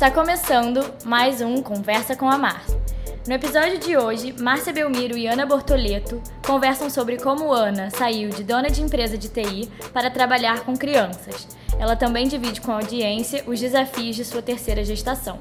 Está começando mais um Conversa com a Márcia. No episódio de hoje, Márcia Belmiro e Ana Bortoleto conversam sobre como Ana saiu de dona de empresa de TI para trabalhar com crianças. Ela também divide com a audiência os desafios de sua terceira gestação.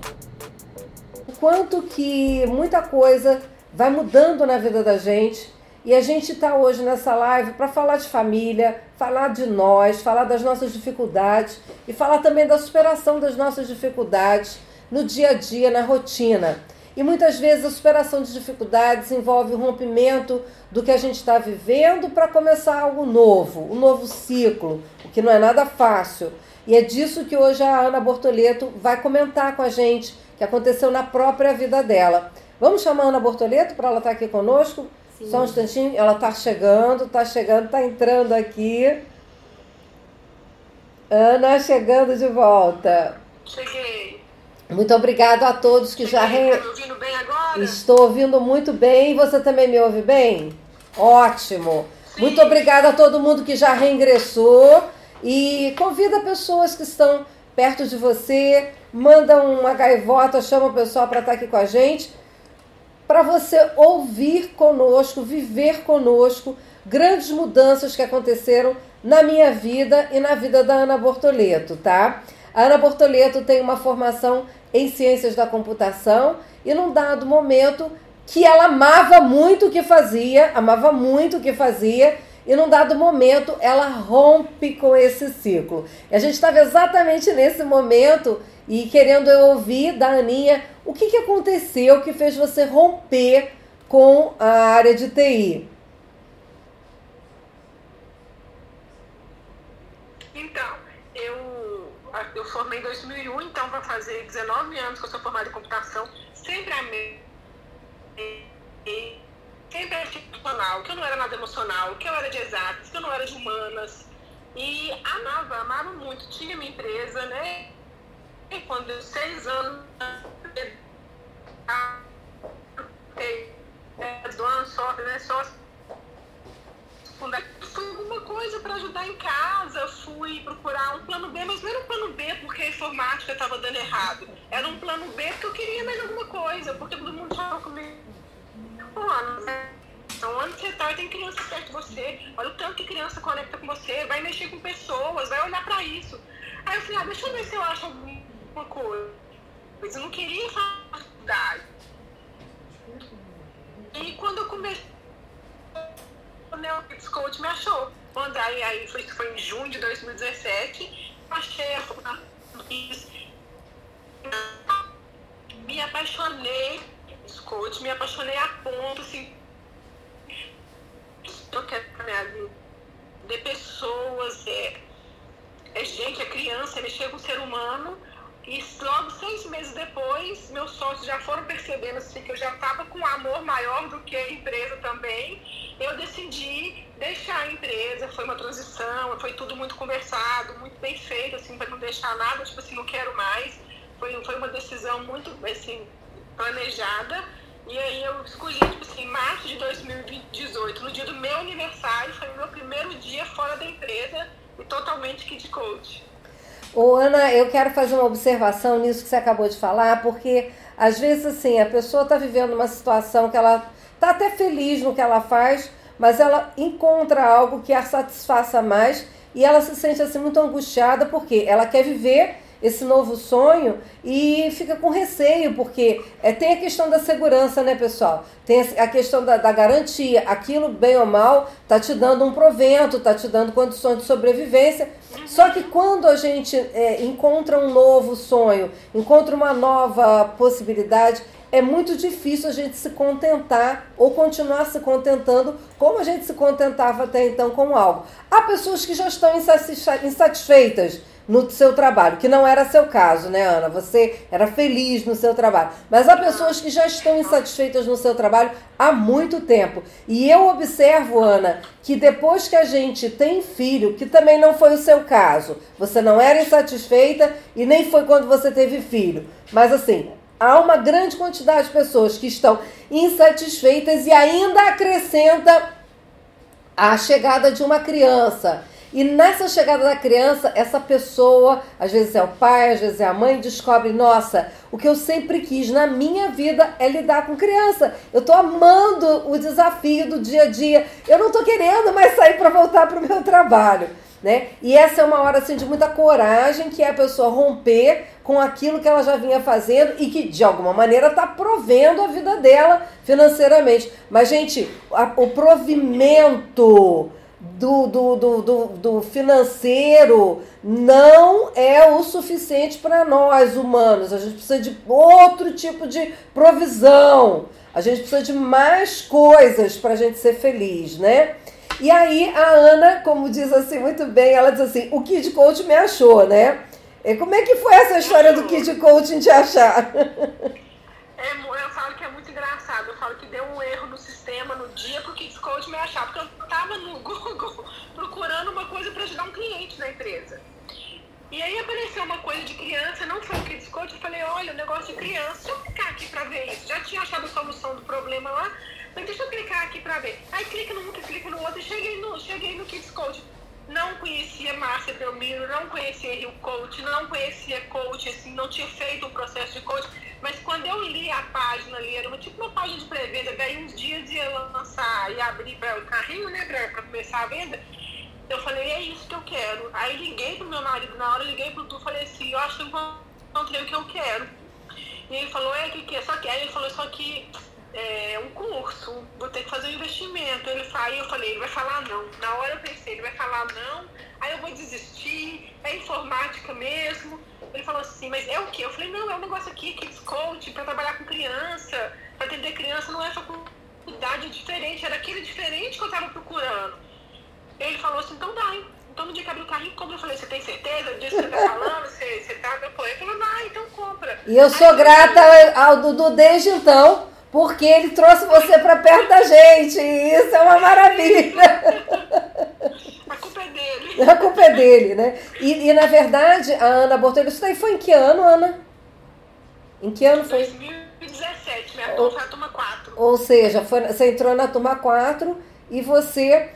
O quanto que muita coisa vai mudando na vida da gente e a gente está hoje nessa live para falar de família, falar de nós, falar das nossas dificuldades e falar também da superação das nossas dificuldades no dia a dia, na rotina. E muitas vezes a superação de dificuldades envolve o rompimento do que a gente está vivendo para começar algo novo, um novo ciclo, o que não é nada fácil. E é disso que hoje a Ana Bortoleto vai comentar com a gente, que aconteceu na própria vida dela. Vamos chamar a Ana Bortoleto para ela estar tá aqui conosco? Sim. Só um instantinho, ela está chegando, está chegando, está entrando aqui. Ana chegando de volta. Cheguei. Muito obrigado a todos que Cheguei, já re... Tá me ouvindo bem agora? Estou ouvindo muito bem. Você também me ouve bem? Ótimo. Sim. Muito obrigada a todo mundo que já reingressou e convida pessoas que estão perto de você, manda uma gaivota, chama o pessoal para estar aqui com a gente para você ouvir conosco, viver conosco grandes mudanças que aconteceram na minha vida e na vida da Ana Bortoleto, tá? A Ana Bortoleto tem uma formação em ciências da computação e num dado momento que ela amava muito o que fazia, amava muito o que fazia, e num dado momento ela rompe com esse ciclo. E a gente estava exatamente nesse momento e querendo ouvir da Aninha o que, que aconteceu que fez você romper com a área de TI. Então, eu, eu formei em 2001, então vai fazer 19 anos que eu sou formada em computação, sempre amei, sempre achei emocional, que eu não era nada emocional, que eu era de exatas, que eu não era de humanas, e amava, amava muito, tinha minha empresa, né, quando eu seis anos doando só, né, só fui alguma coisa para ajudar em casa, fui procurar um plano B, mas não era um plano B porque a informática estava dando errado. Era um plano B porque eu queria mais alguma coisa, porque todo mundo falava comigo. Mano, então, onde você está, tem criança perto de você. Olha o tanto que criança conecta com você, vai mexer com pessoas, vai olhar para isso. Aí eu falei, ah, deixa eu ver se eu acho algum uma coisa. Mas eu não queria faculdade. E quando eu comecei, o Neopix Coach me achou. Aí, aí foi, foi em junho de 2017, achei a me apaixonei coach, me apaixonei a ponto assim eu quero pra minha vida de pessoas, é, é gente, é criança, é mexer com o ser humano e logo seis meses depois, meus sócios já foram percebendo assim, que eu já estava com amor maior do que a empresa também. Eu decidi deixar a empresa, foi uma transição, foi tudo muito conversado, muito bem feito, assim, para não deixar nada, tipo assim, não quero mais. Foi, foi uma decisão muito, assim, planejada. E aí eu escolhi, tipo assim, março de 2018, no dia do meu aniversário, foi o meu primeiro dia fora da empresa e totalmente kid coach. Ô, Ana, eu quero fazer uma observação nisso que você acabou de falar, porque às vezes assim, a pessoa está vivendo uma situação que ela está até feliz no que ela faz, mas ela encontra algo que a satisfaça mais e ela se sente assim muito angustiada porque ela quer viver esse novo sonho e fica com receio, porque é, tem a questão da segurança, né, pessoal? Tem a questão da, da garantia. Aquilo, bem ou mal, tá te dando um provento, tá te dando condições de sobrevivência. Só que quando a gente é, encontra um novo sonho, encontra uma nova possibilidade, é muito difícil a gente se contentar ou continuar se contentando como a gente se contentava até então com algo. Há pessoas que já estão insatisfeitas no seu trabalho, que não era seu caso, né, Ana? Você era feliz no seu trabalho. Mas há pessoas que já estão insatisfeitas no seu trabalho há muito tempo. E eu observo, Ana, que depois que a gente tem filho, que também não foi o seu caso, você não era insatisfeita e nem foi quando você teve filho. Mas assim, há uma grande quantidade de pessoas que estão insatisfeitas e ainda acrescenta a chegada de uma criança E nessa chegada da criança, essa pessoa, às vezes é o pai, às vezes é a mãe, descobre: nossa, o que eu sempre quis na minha vida é lidar com criança. Eu tô amando o desafio do dia a dia. Eu não tô querendo mais sair para voltar para o meu trabalho. Né? E essa é uma hora assim, de muita coragem, que é a pessoa romper com aquilo que ela já vinha fazendo e que de alguma maneira está provendo a vida dela financeiramente. Mas, gente, a, o provimento do, do, do, do, do financeiro não é o suficiente para nós humanos. A gente precisa de outro tipo de provisão. A gente precisa de mais coisas para a gente ser feliz, né? E aí a Ana, como diz assim muito bem, ela diz assim: o Kid Coach me achou, né? E como é que foi essa história do Kid Coaching te achar? É, eu falo que é muito engraçado. Eu falo que deu um erro no sistema no dia pro Kids Coach me achar. Porque eu tava no Google procurando uma coisa para ajudar um cliente na empresa. E aí apareceu uma coisa de criança, não foi o Kids Coach. Eu falei, olha, o negócio de criança, deixa eu clicar aqui para ver isso. Já tinha achado a solução do problema lá, mas deixa eu clicar aqui para ver. Aí clica num, clica no outro cheguei no, cheguei no Kids Coach não conhecia Márcia Belmiro, não conhecia Rio Coach, não conhecia coach, assim, não tinha feito o processo de coach, mas quando eu li a página ali, era uma, tipo uma página de pré-venda, daí uns dias ia lançar e abrir para o carrinho, né, para começar a venda, eu falei, é isso que eu quero. Aí liguei pro meu marido na hora, liguei pro tu, falei assim, eu acho que eu encontrei o que eu quero. E ele falou, é, que que é? Só que, aí ele falou, só que é, um curso, vou ter que fazer um investimento. Ele aí eu falei, ele vai falar não. Na hora eu pensei, ele vai falar não, aí eu vou desistir, é informática mesmo. Ele falou assim, mas é o quê? Eu falei, não, é um negócio aqui, Kids Coach, para trabalhar com criança, para atender criança, não é faculdade diferente, era aquele diferente que eu estava procurando. Ele falou assim, então dá, então no dia que abriu o carrinho, compra. Eu falei, você tem certeza disso que você tá falando? Você, você tá meu Ele falou, não, então compra. E eu sou Aí, grata ao Dudu desde então, porque ele trouxe você para perto da gente. E isso é uma maravilha. A culpa é dele. A culpa é dele, né? E, e na verdade, a Ana Bortolho, isso daí foi em que ano, Ana? Em que ano foi? 2017, minha turma foi a turma 4. Ou seja, foi, você entrou na turma 4 e você.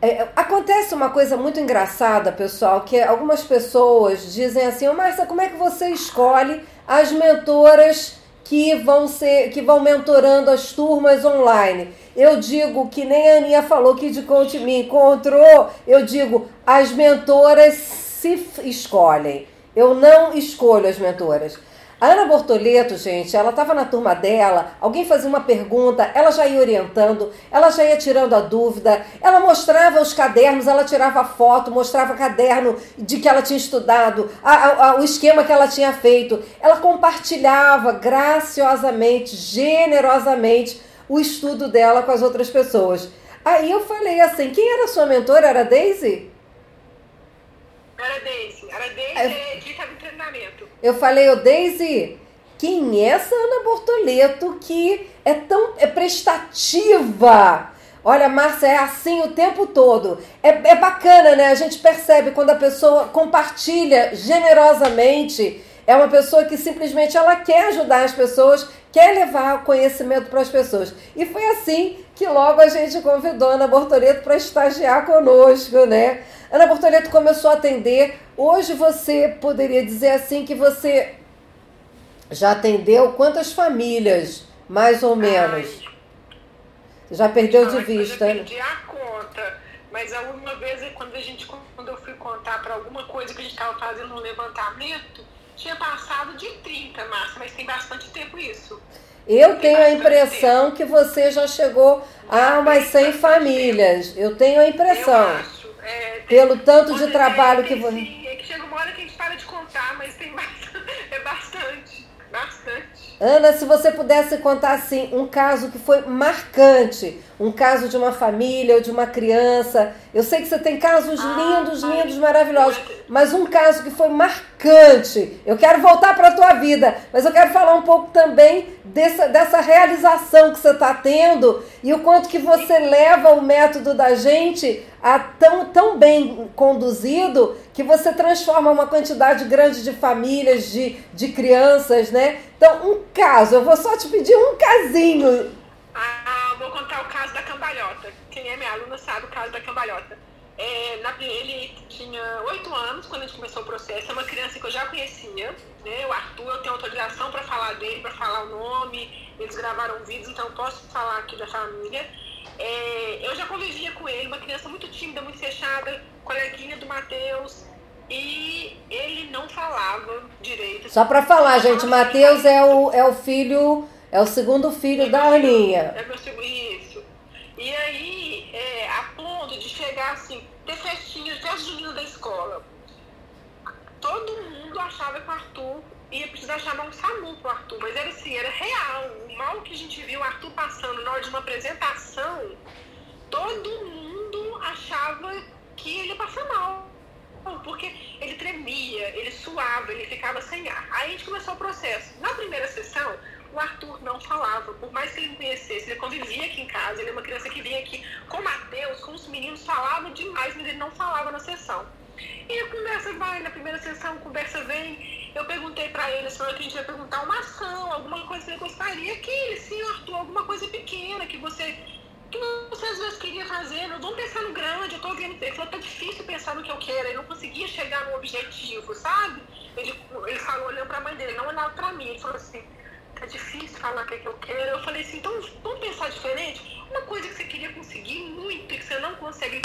É, acontece uma coisa muito engraçada, pessoal, que algumas pessoas dizem assim, ô oh, Márcia, como é que você escolhe as mentoras que vão ser, que vão mentorando as turmas online. Eu digo que nem a Aninha falou que de coach me encontrou, eu digo, as mentoras se escolhem. Eu não escolho as mentoras. A Ana Bortoleto, gente, ela estava na turma dela, alguém fazia uma pergunta, ela já ia orientando, ela já ia tirando a dúvida, ela mostrava os cadernos, ela tirava foto, mostrava caderno de que ela tinha estudado, a, a, o esquema que ela tinha feito. Ela compartilhava graciosamente, generosamente, o estudo dela com as outras pessoas. Aí eu falei assim: quem era sua mentora? Era a Daisy? Era Daisy. Era Daisy de treinamento. Eu falei, ô Daisy, quem é essa Ana Bortoleto que é tão é prestativa? Olha, Márcia, é assim o tempo todo. É, é bacana, né? A gente percebe quando a pessoa compartilha generosamente. É uma pessoa que simplesmente ela quer ajudar as pessoas, quer levar conhecimento para as pessoas. E foi assim que logo a gente convidou a Ana Bortoleto para estagiar conosco, né? Ana Bortoleto começou a atender. Hoje você poderia dizer assim que você já atendeu quantas famílias, mais ou menos? Ai, já perdeu de vista? Eu perdi a conta. Mas alguma vez, quando a gente, quando eu fui contar para alguma coisa que a gente estava fazendo um levantamento, tinha passado de 30, Márcia, mas tem bastante tempo isso. Eu tenho a impressão que você já chegou a umas 100 famílias. Eu tenho a impressão. É, Pelo tanto de trabalho que você. Sim, é que chega uma hora que a gente para de contar, mas tem bastante, é bastante, bastante. Ana, se você pudesse contar assim um caso que foi marcante, um caso de uma família ou de uma criança. Eu sei que você tem casos ah, lindos, lindos, maravilhosos, mas um caso que foi marcante. Eu quero voltar para a tua vida, mas eu quero falar um pouco também dessa, dessa realização que você está tendo e o quanto que você leva o método da gente a tão, tão bem conduzido que você transforma uma quantidade grande de famílias, de, de crianças, né? Então, um caso, eu vou só te pedir um casinho ah, vou contar o caso da cambalhota. Quem é minha aluna sabe o caso da cambalhota. É, na, ele tinha oito anos quando a gente começou o processo, é uma criança que eu já conhecia, né? O Arthur, eu tenho autorização para falar dele, para falar o nome, eles gravaram vídeos, então posso falar aqui da família. É, eu já convivia com ele, uma criança muito tímida, muito fechada, coleguinha do Matheus, e ele não falava direito. Só para falar, gente, Matheus é o, é o filho, é o segundo filho é da Aninha. É meu segundo, isso. E aí, é, a ponto de chegar assim, ter festinhas, festa junina da escola. Todo mundo achava que o Arthur ia precisar chamar um SAMU pro Arthur, mas era assim, era real. O mal que a gente viu o Arthur passando na hora de uma apresentação, todo mundo achava que ele ia passar mal porque ele tremia, ele suava, ele ficava sem ar. Aí a gente começou o processo. Na primeira sessão, o Arthur não falava, por mais que ele me conhecesse, ele convivia aqui em casa, ele é uma criança que vinha aqui com o Matheus, com os meninos, falava demais, mas ele não falava na sessão. E a conversa vai, na primeira sessão, a conversa vem. Eu perguntei para ele se a gente ia perguntar uma ação, alguma coisa que ele gostaria, que ele, sim, Arthur, alguma coisa pequena que você que você às vezes queria fazer, não vamos pensar no grande, eu tô vendo, ele falou, tá difícil pensar no que eu quero, ele não conseguia chegar no objetivo, sabe? Ele, ele falou olhando pra mãe dele, não olhava pra mim, ele falou assim, tá difícil falar o que, é que eu quero. Eu falei assim, então vamos pensar diferente? Uma coisa que você queria conseguir muito e que você não consegue,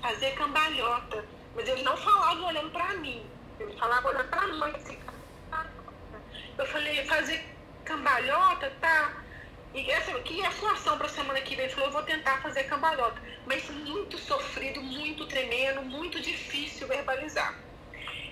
fazer cambalhota. Mas ele não falava olhando pra mim, ele falava olhando pra mãe, assim, eu falei, fazer cambalhota, tá? E essa, que a sua ação para semana que vem? Ele falou, eu vou tentar fazer cambalhota. Mas muito sofrido, muito tremendo, muito difícil verbalizar.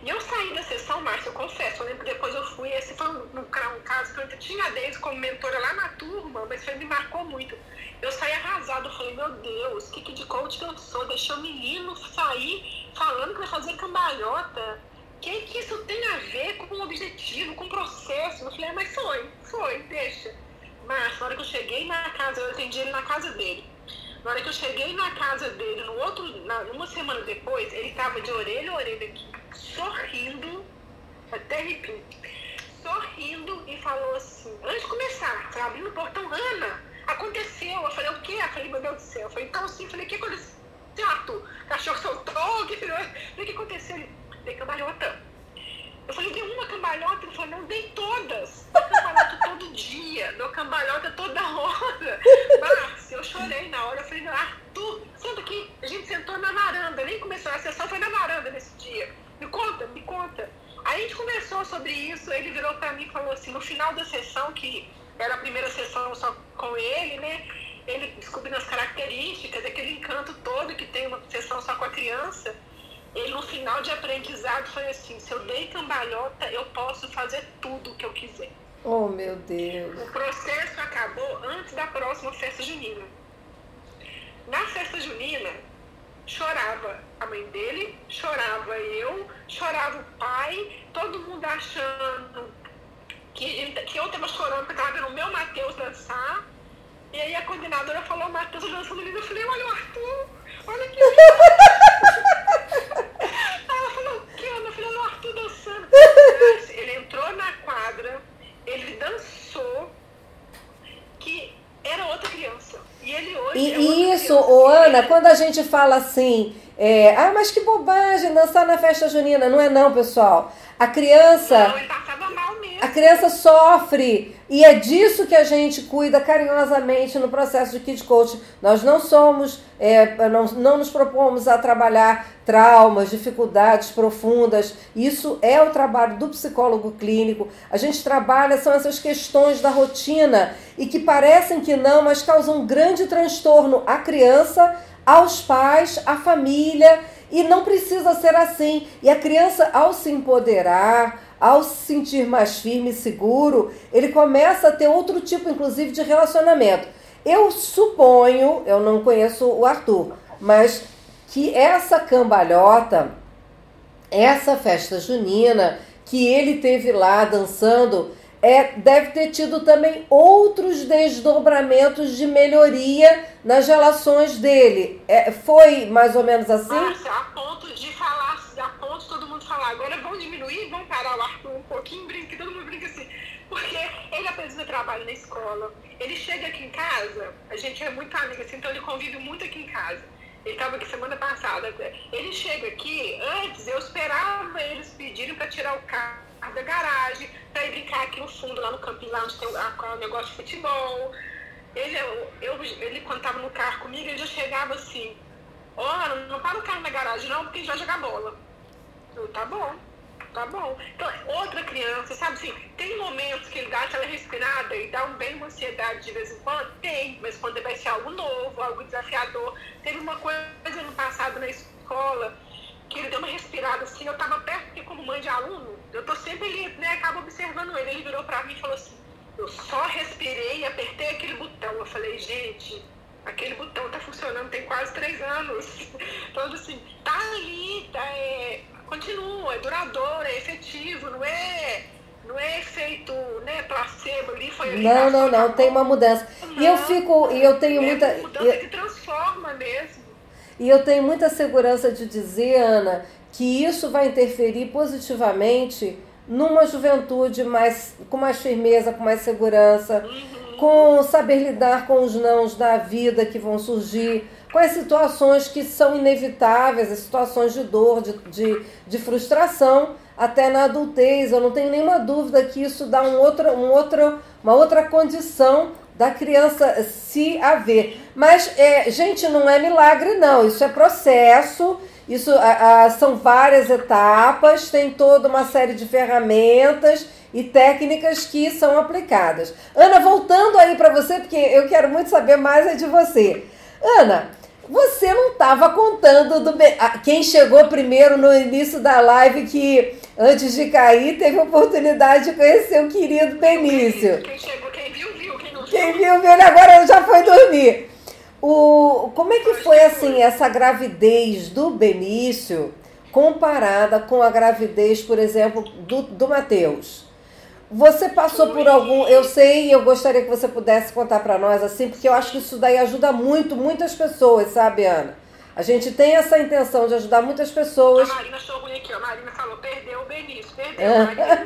E eu saí da sessão, Márcia, eu confesso, eu lembro que depois eu fui, esse foi um, um, caso que eu tinha desde como mentora lá na turma, mas foi, me marcou muito. Eu saí arrasada, eu falei, meu Deus, que, que de coach que eu sou? Deixou o menino sair falando que vai fazer cambalhota. O que, que isso tem a ver com o objetivo, com o processo? Eu falei, ah, mas foi, foi, deixa. Mas na hora que eu cheguei na casa, eu atendi ele na casa dele. Na hora que eu cheguei na casa dele, no outro, na, uma semana depois, ele tava de orelha a orelha aqui, sorrindo, até arrepio, sorrindo e falou assim, antes de começar, foi abrindo o portão, Ana, aconteceu. Eu falei, o quê? Eu falei, meu Deus do céu. Eu falei, então sim, eu falei, o que aconteceu? Arthur, cachorro soltou, que, o que aconteceu? Ele, dei cambalhota. Eu falei, dei uma cambalhota? Ele falou, não, dei todas. Dou cambalhota todo dia, dou cambalhota toda hora. Márcia, eu chorei na hora. Eu falei, Arthur, senta aqui. A gente sentou na varanda, nem começou a sessão, foi na varanda nesse dia. Me conta, me conta. Aí a gente conversou sobre isso, ele virou pra mim e falou assim, no final da sessão, que era a primeira sessão só com ele, né? Ele descobrindo as características, aquele encanto todo que tem uma sessão só com a criança ele no final de aprendizado foi assim, se eu dei cambalhota, eu posso fazer tudo o que eu quiser. Oh, meu Deus. O processo acabou antes da próxima festa junina. Na festa junina, chorava a mãe dele, chorava eu, chorava o pai, todo mundo achando que, que eu estava chorando porque estava vendo o meu Matheus dançar. E aí a coordenadora falou, Matheus dançando lindo. Eu falei, olha o Arthur, olha que ela falou, que meu filho é o Arthur dançando. Ele entrou na quadra, ele dançou, que era outra criança. E ele hoje e é isso, ô, Ana, quando a gente fala assim, é, ah, mas que bobagem dançar na festa junina. Não é não, pessoal. A criança. Não, mesmo. A criança sofre. E é disso que a gente cuida carinhosamente no processo de Kid Coach. Nós não somos, é, não, não nos propomos a trabalhar traumas, dificuldades profundas. Isso é o trabalho do psicólogo clínico. A gente trabalha, são essas questões da rotina e que parecem que não, mas causam grande transtorno à criança, aos pais, à família. E não precisa ser assim. E a criança, ao se empoderar, ao se sentir mais firme e seguro, ele começa a ter outro tipo, inclusive, de relacionamento. Eu suponho, eu não conheço o Arthur, mas que essa cambalhota, essa festa junina que ele teve lá dançando, é, deve ter tido também outros desdobramentos de melhoria nas relações dele. É, foi mais ou menos assim? Nossa, a ponto de falar, a ponto todo mundo falar, agora vamos diminuir, vamos parar o Arthur um pouquinho, brinca, todo mundo brinca assim. Porque ele apresenta trabalho na escola, ele chega aqui em casa, a gente é muito amiga, assim, então ele convive muito aqui em casa. Ele estava aqui semana passada. Ele chega aqui, antes eu esperava eles pedirem para tirar o carro da garagem, para ir brincar aqui no fundo, lá no campinho, lá onde tem o, negócio de futebol. Ele, eu, eu, ele quando estava no carro comigo, ele já chegava assim, ó, oh, não para o carro na garagem não, porque a gente vai jogar bola. Eu, tá bom. Tá bom. Então, outra criança, sabe assim, tem momentos que ele dá aquela respirada e dá um bem uma ansiedade de vez em quando? Tem, mas quando vai ser algo novo, algo desafiador. Teve uma coisa no passado na escola que ele deu uma respirada assim, eu tava perto, porque como mãe de aluno, eu tô sempre ali, né, acabo observando ele. Ele virou pra mim e falou assim, eu só respirei e apertei aquele botão. Eu falei, gente, aquele botão tá funcionando tem quase três anos. Então, assim, tá ali, tá, é, continua, é duradouro, é efetivo, não é, não é efeito né, placebo ali, foi ali. Não, não, não, tem uma mudança. Não, e eu fico, e eu tenho é muita. Mudança eu, que transforma mesmo. E eu tenho muita segurança de dizer, Ana, que isso vai interferir positivamente numa juventude mais com mais firmeza, com mais segurança, uhum. com saber lidar com os nãos da vida que vão surgir, com as situações que são inevitáveis, as situações de dor, de, de, de frustração, até na adultez. Eu não tenho nenhuma dúvida que isso dá um outro, um outro, uma outra condição da criança se haver. Mas, é, gente, não é milagre, não. Isso é processo. Isso a, a, são várias etapas, tem toda uma série de ferramentas e técnicas que são aplicadas. Ana, voltando aí para você, porque eu quero muito saber mais de você. Ana, você não estava contando do quem chegou primeiro no início da live que antes de cair teve a oportunidade de conhecer o querido Benício. Quem chegou, quem viu, viu, quem não viu. Quem viu, viu, agora já foi dormir. O, como é que foi assim essa gravidez do Benício comparada com a gravidez, por exemplo, do, do Matheus? Você passou por algum. Eu sei e eu gostaria que você pudesse contar para nós, assim, porque eu acho que isso daí ajuda muito, muitas pessoas, sabe, Ana? A gente tem essa intenção de ajudar muitas pessoas. A Marina achou ruim aqui, a Marina falou: perdeu o Benício, perdeu. A Marina,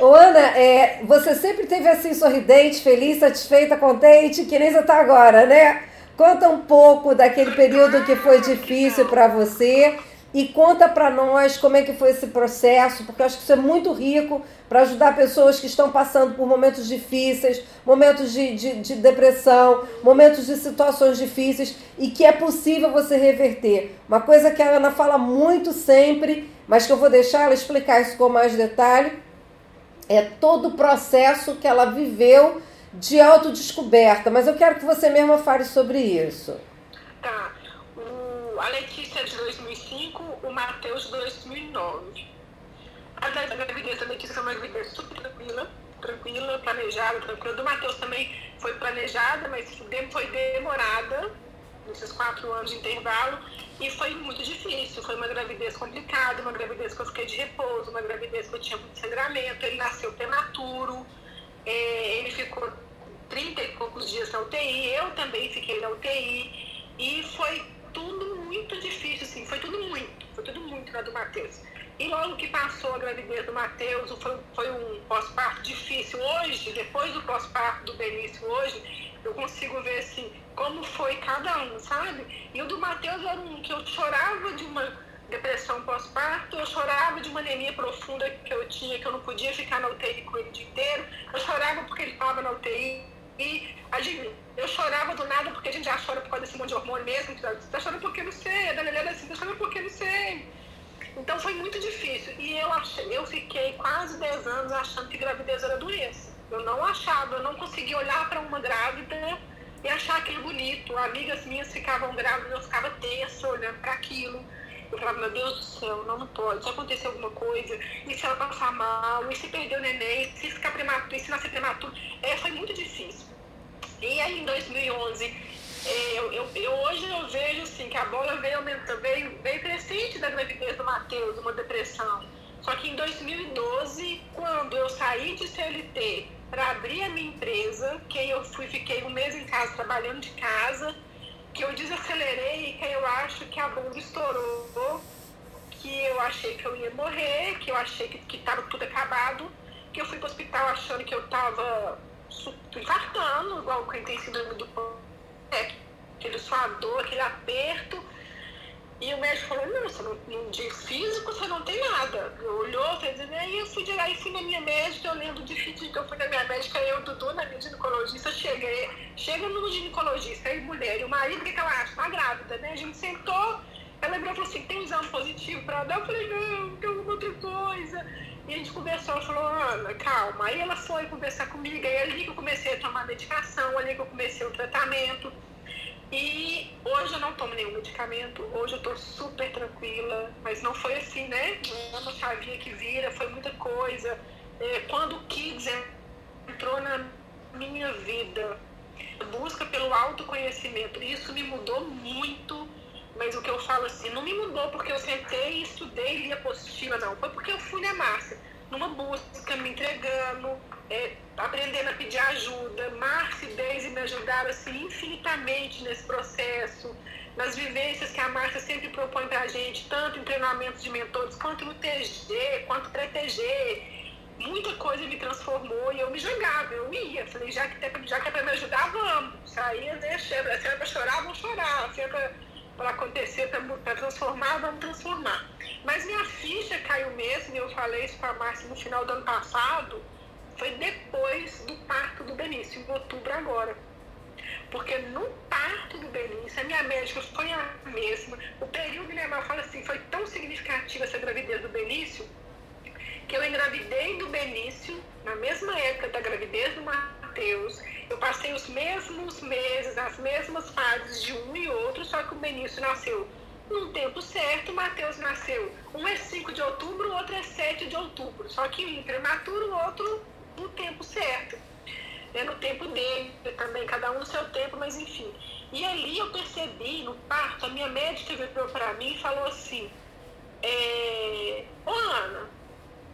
Ô, Ana, é, você sempre teve assim sorridente, feliz, satisfeita, contente, que nem você está agora, né? Conta um pouco daquele período que foi difícil para você e conta para nós como é que foi esse processo, porque eu acho que isso é muito rico para ajudar pessoas que estão passando por momentos difíceis, momentos de, de, de, depressão, momentos de situações difíceis e que é possível você reverter. Uma coisa que a Ana fala muito sempre, mas que eu vou deixar ela explicar isso com mais detalhe, é todo o processo que ela viveu de autodescoberta. Mas eu quero que você mesma fale sobre isso. Tá. O, a Letícia é de 2005, o Matheus de 2009. A gravidez da Letícia foi uma gravidez super tranquila, tranquila, planejada, tranquila. Do Matheus também foi planejada, mas foi demorada, nesses quatro anos de intervalo, e foi muito difícil. Foi uma gravidez complicada, uma gravidez que eu fiquei de repouso, uma gravidez que eu tinha muito sangramento. Ele nasceu prematuro, é, ele ficou 30 e poucos dias na UTI, eu também fiquei na UTI, e foi tudo muito difícil, assim, foi tudo muito, foi tudo muito na do Matheus. E logo que passou a gravidez do Matheus, foi, foi um pós-parto difícil. Hoje, depois do pós-parto do Benício, hoje, eu consigo ver assim como foi cada um, sabe? E o do Matheus era um que eu chorava de uma depressão pós-parto, eu chorava de uma anemia profunda que eu tinha, que eu não podia ficar na UTI com ele o dia inteiro. Eu chorava porque ele estava na UTI. E a gente, eu chorava do nada porque a gente já chora por causa desse monte de hormônio mesmo. Você tá chorando porque não sei, a Daniela assim, tá chorando porque não sei. Então foi muito difícil. E eu, achei, eu fiquei quase 10 anos achando que gravidez era doença. Eu não achava, eu não conseguia olhar para uma grávida e achar aquilo bonito. Amigas minhas ficavam grávidas, eu ficava tensa olhando para aquilo. Eu falava, meu Deus do céu, não, não pode. Se acontecer alguma coisa, e se ela passar mal, e se perder o neném, se ficar prematuro, e se nascer prematuro. É, foi muito difícil. E aí, em 2011, é, eu, eu, eu, hoje eu vejo assim, que a bola veio aumentando, veio, veio crescente da gravidez do Matheus, uma depressão. Só que em 2012, quando eu saí de CLT para abrir a minha empresa, que eu fui, fiquei um mês em casa trabalhando de casa, que eu desacelerei que eu acho que a bomba estourou, que eu achei que eu ia morrer, que eu achei que estava tudo acabado, que eu fui para o hospital achando que eu estava infartando, igual quem tem síndrome do pânico. aquele suador, aquele aperto. E o médico falou, não, você não, de físico você não tem nada. Olhou, fez, aí eu fui de lá e fui na minha médica, eu lembro de que eu fui na minha médica, eu, Dudu, na minha ginecologista, cheguei, chega no ginecologista, aí mulher, e o marido, o que, que ela acha? Tá grávida, né? A gente sentou, ela lembrou falou assim, tem exame positivo pra dar? Eu falei, não, tem alguma outra coisa. E a gente conversou, ela falou, Ana, calma. Aí ela foi conversar comigo, aí ali que eu comecei a tomar medicação, ali que eu comecei o tratamento. E hoje eu não tomo nenhum medicamento, hoje eu tô super tranquila, mas não foi assim, né? Não é uma chavinha que vira, foi muita coisa. É, quando o Kids entrou na minha vida, busca pelo autoconhecimento, isso me mudou muito, mas o que eu falo assim, não me mudou porque eu sentei, estudei, li apostila, não, foi porque eu fui na Márcia, numa busca, me entregando, é, aprendendo a pedir ajuda. Márcia e Deise me ajudaram assim, infinitamente nesse processo, nas vivências que a Márcia sempre propõe para a gente, tanto em treinamentos de mentores, quanto no TG, quanto pré-TG. Muita coisa me transformou e eu me jogava, eu ia. Falei, já que, já que é para me ajudar, vamos. Saía, né? Se era para chorar, vamos chorar. Se era para acontecer, para transformar, vamos transformar. Mas minha ficha caiu mesmo, e eu falei isso para a Márcia no final do ano passado foi depois do parto do Benício, em outubro agora. Porque no parto do Benício, a minha médica foi a mesma. O período, mãe fala assim, foi tão significativa essa gravidez do Benício, que eu engravidei do Benício na mesma época da gravidez do Mateus. Eu passei os mesmos meses, as mesmas fases de um e outro, só que o Benício nasceu num tempo certo, o Mateus nasceu. Um é 5 de outubro, o outro é 7 de outubro. Só que um prematuro, o outro no tempo certo. Né, no tempo dele também, cada um no seu tempo, mas enfim. E ali eu percebi, no parto, a minha médica virou para mim e falou assim, é, Ô Ana,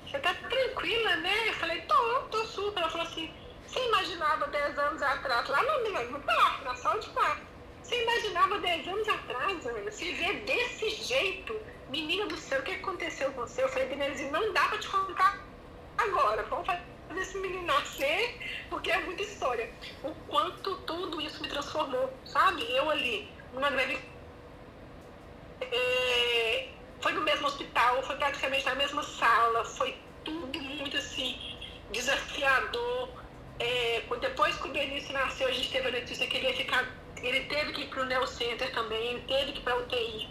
você tá tranquila, né? Eu falei, tô, tô super. Ela falou assim, você imaginava 10 anos atrás, lá no, no parto, na sala de parto, você imaginava 10 anos atrás, Ana, se ver desse jeito, menina do céu, o que aconteceu com você? Eu falei, Benedito, não dá pra te contar agora, vamos fazer desse menino nascer, porque é muita história. O quanto tudo isso me transformou, sabe? Eu ali, numa greve. É, foi no mesmo hospital, foi praticamente na mesma sala, foi tudo muito assim, desafiador. É, depois que o Benício nasceu, a gente teve a notícia que ele ia ficar. Ele teve que ir para o Neo Center também, ele teve que ir para UTI.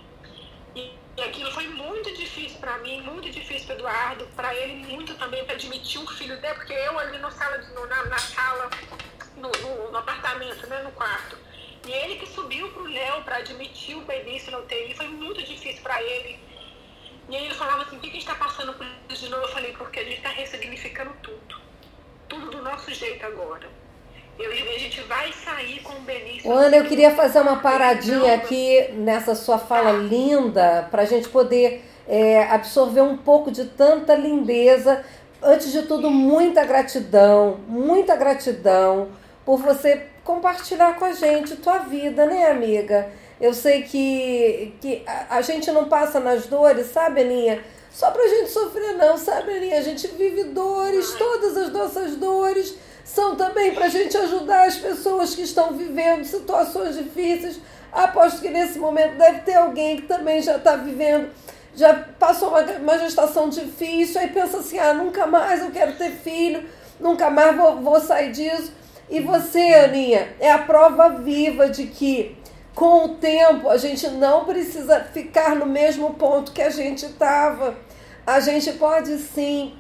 E, aquilo foi muito difícil para mim, muito difícil para Eduardo, para ele muito também para admitir um filho dele, porque eu ali no sala, no, na, na, sala, no, no, no, apartamento, né, no quarto. E ele que subiu pro Léo para admitir o Benício na UTI, foi muito difícil para ele. E aí ele falava assim, o que a gente está passando por isso de novo? Eu falei, porque a gente está ressignificando tudo. Tudo do nosso jeito agora. Eu, a gente vai sair com o Benício. Ana, eu queria fazer uma paradinha aqui nessa sua fala linda, para a gente poder é, absorver um pouco de tanta lindeza. Antes de tudo, muita gratidão, muita gratidão por você compartilhar com a gente tua vida, né, amiga? Eu sei que, que a, a gente não passa nas dores, sabe, Aninha? Só pra gente sofrer, não, sabe, Aninha? A gente vive dores, todas as nossas dores são também para a gente ajudar as pessoas que estão vivendo situações difíceis. Aposto que nesse momento deve ter alguém que também já está vivendo, já passou uma, uma gestação difícil, aí pensa assim: ah, nunca mais eu quero ter filho, nunca mais vou, vou sair disso. E você, Aninha, é a prova viva de que com o tempo a gente não precisa ficar no mesmo ponto que a gente estava. A gente pode sim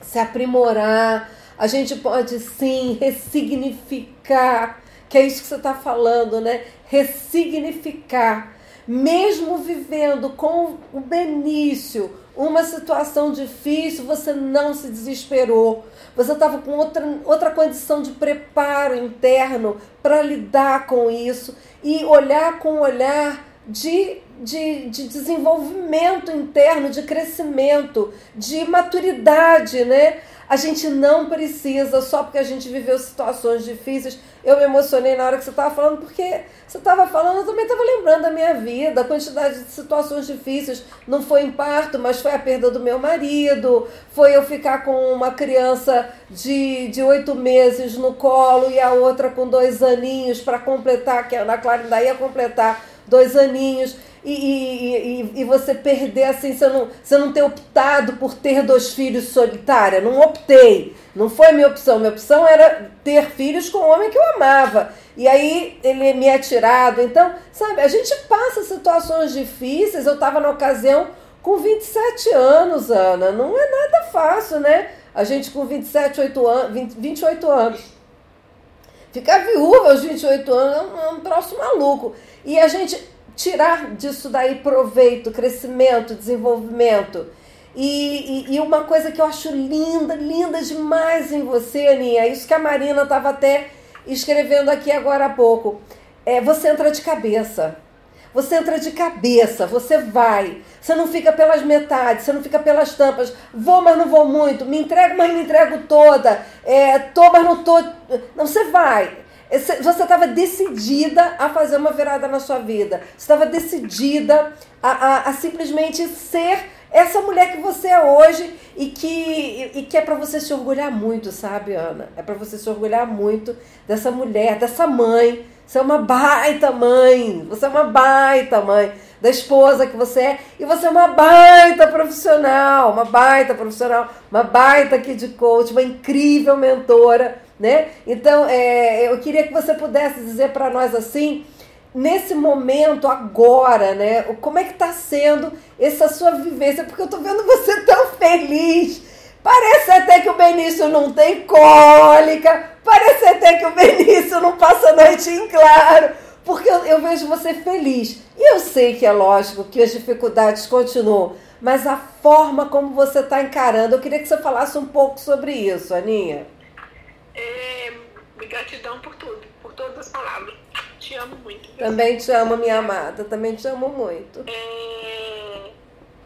se aprimorar, a gente pode sim ressignificar, que é isso que você está falando, né? Ressignificar. Mesmo vivendo com o Benício uma situação difícil, você não se desesperou. Você estava com outra, outra condição de preparo interno para lidar com isso e olhar com um olhar de, de, de desenvolvimento interno, de crescimento, de maturidade, né? A gente não precisa, só porque a gente viveu situações difíceis. Eu me emocionei na hora que você estava falando, porque você estava falando, eu também estava lembrando da minha vida, a quantidade de situações difíceis. Não foi em parto, mas foi a perda do meu marido, foi eu ficar com uma criança de oito meses no colo e a outra com dois aninhos para completar, que a Ana Clara ainda ia completar dois aninhos e, e, e, você perder assim, você não, você não ter optado por ter dois filhos solitária. Não optei. Não foi minha opção. Minha opção era ter filhos com um homem que eu amava. E aí ele me é tirado. Então, sabe, a gente passa situações difíceis. Eu estava na ocasião com 27 anos, Ana. Não é nada fácil, né? A gente com 27, 8 anos, 20, 28 anos. Ficar viúva aos 28 anos é um, é um troço maluco. E a gente tirar disso daí proveito, crescimento, desenvolvimento. E, e, e, uma coisa que eu acho linda, linda demais em você, Aninha, isso que a Marina estava até escrevendo aqui agora há pouco. É, você entra de cabeça. Você entra de cabeça, você vai. Você não fica pelas metades, você não fica pelas tampas. Vou, mas não vou muito. Me entrego, mas não entrego toda. É, tô, mas não tô. Não, você vai. Você estava decidida a fazer uma virada na sua vida. Você estava decidida a, a, a, simplesmente ser essa mulher que você é hoje e que, e que é para você se orgulhar muito, sabe, Ana? É para você se orgulhar muito dessa mulher, dessa mãe. Você é uma baita mãe. Você é uma baita mãe da esposa que você é, e você é uma baita profissional, uma baita profissional, uma baita kid coach, uma incrível mentora né? Então, é, eu queria que você pudesse dizer para nós assim, nesse momento agora, né? Como é que está sendo essa sua vivência? Porque eu estou vendo você tão feliz. Parece até que o Benício não tem cólica, parece até que o Benício não passa a noite em claro, porque eu, eu vejo você feliz. E eu sei que é lógico que as dificuldades continuam, mas a forma como você está encarando, eu queria que você falasse um pouco sobre isso, Aninha. Gratidão por tudo, por todas as palavras. Te amo muito. Também te amo, minha amada. Também te amo muito. É,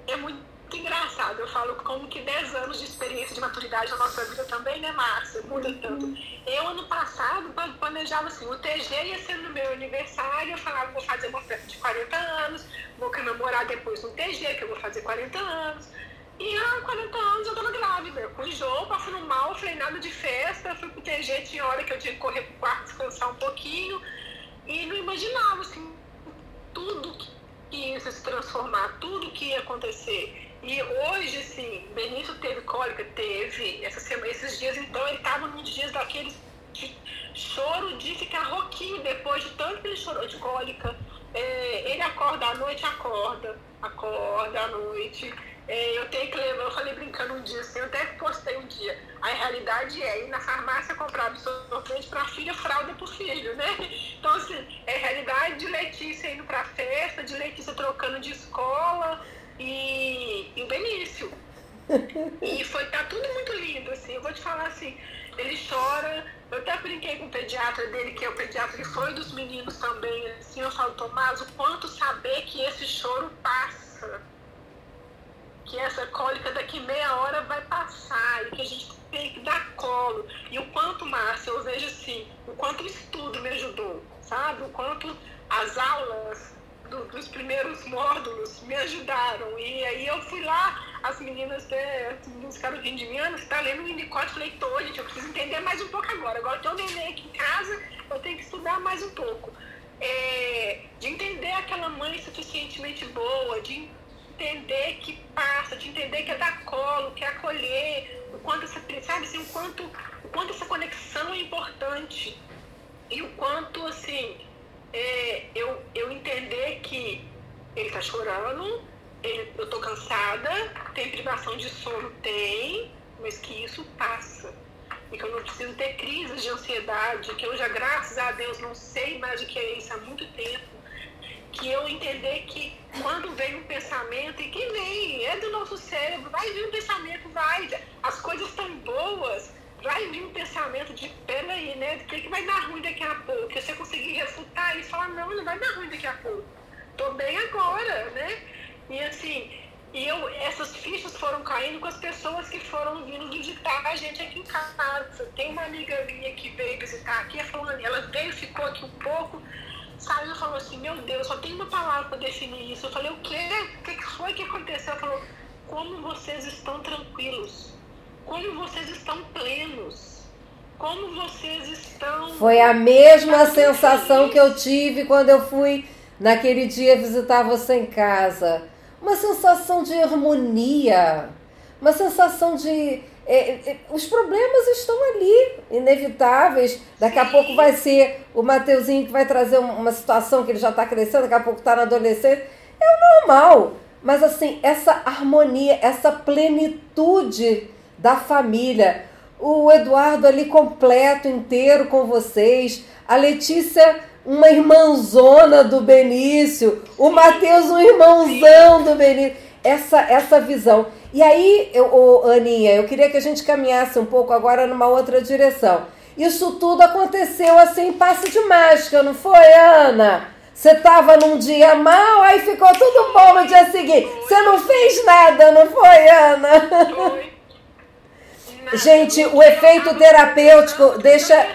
é muito engraçado. Eu falo como que 10 anos de experiência de maturidade na nossa vida também, né, Márcia? Muda tanto. Eu, ano passado, planejava assim: o TG ia ser no meu aniversário. Eu falava, vou fazer uma festa de 40 anos, vou comemorar depois no TG, que eu vou fazer 40 anos. E há 40 anos eu tava grávida, com enjoo, passando mal, falei nada de festa, fui pro TG, tinha hora que eu tinha que correr pro quarto descansar um pouquinho. E não imaginava, assim, tudo que ia se transformar, tudo que ia acontecer. E hoje, assim, Benício teve cólica, teve, essa semana, esses dias, então, ele tava nos dias daqueles de choro de ficar roquinho depois de tanto que ele chorou de cólica. É, ele acorda à noite, acorda, acorda à noite é, eu tenho que levar, eu falei brincando um dia assim, eu até postei um dia. A realidade é ir na farmácia comprar absorvente para filha, fralda para o filho, né? Então, assim, é realidade de Letícia indo para festa, de Letícia trocando de escola e, e o Benício. E foi, tá tudo muito lindo, assim. Eu vou te falar assim, ele chora. Eu até brinquei com o pediatra dele, que é o pediatra que foi dos meninos também, assim, eu falo, Tomás, o quanto saber que esse choro passa que essa cólica daqui meia hora vai passar e que a gente tem que dar colo. E o quanto, Márcia, eu vejo assim, o quanto o estudo me ajudou, sabe? O quanto as aulas do, dos primeiros módulos me ajudaram. E aí eu fui lá, as meninas, né, ficaram rindo de mim, você está lendo o Winnicott? Falei, tô, gente, eu preciso entender mais um pouco agora. Agora tem um neném aqui em casa, eu tenho que estudar mais um pouco. É, de entender aquela mãe suficientemente boa, de entender que passa, de entender que é dar colo, que é acolher, o quanto essa, sabe assim, o quanto, o quanto essa conexão é importante e o quanto assim é, eu, eu entender que ele está chorando, ele, eu tô cansada, tem privação de sono, tem, mas que isso passa. E que eu não preciso ter crises de ansiedade, que eu já, graças a Deus, não sei mais o que é isso há muito tempo que eu entender que quando vem um pensamento, e que vem, é do nosso cérebro, vai vir um pensamento, vai, as coisas estão boas, vai vir um pensamento de, peraí, né, o que, que vai dar ruim daqui a pouco? Que você conseguir refutar isso, falar, não, não vai dar ruim daqui a pouco, tô bem agora, né? E assim, e eu, essas fichas foram caindo com as pessoas que foram vindo visitar a gente aqui em casa. Tem uma amiga minha que veio visitar aqui, a fulana, ela veio, ficou aqui um pouco, saiu e falou assim, meu Deus, só tem uma palavra para definir isso. Eu falei, o quê? O que foi que aconteceu? Ela falou, como vocês estão tranquilos, como vocês estão plenos, como vocês estão. Foi a mesma sensação que eu tive quando eu fui naquele dia visitar você em casa. Uma sensação de harmonia, uma sensação de. É, é, os problemas estão ali, inevitáveis. Daqui a pouco vai ser o Mateuzinho que vai trazer uma situação que ele já está crescendo, daqui a pouco está na adolescência. É o normal. Mas assim, essa harmonia, essa plenitude da família. O Eduardo ali completo, inteiro com vocês. A Letícia, uma irmãzona do Benício. O Matheus, um irmãozão do Benício. Essa, essa visão. E aí, eu, oh, Aninha, eu queria que a gente caminhasse um pouco agora numa outra direção. Isso tudo aconteceu assim, passe de mágica, não foi, Ana? Você estava num dia mal, aí ficou tudo bom no dia seguinte. Você não fez nada, não foi, Ana? Foi. Gente, o efeito terapêutico, deixa,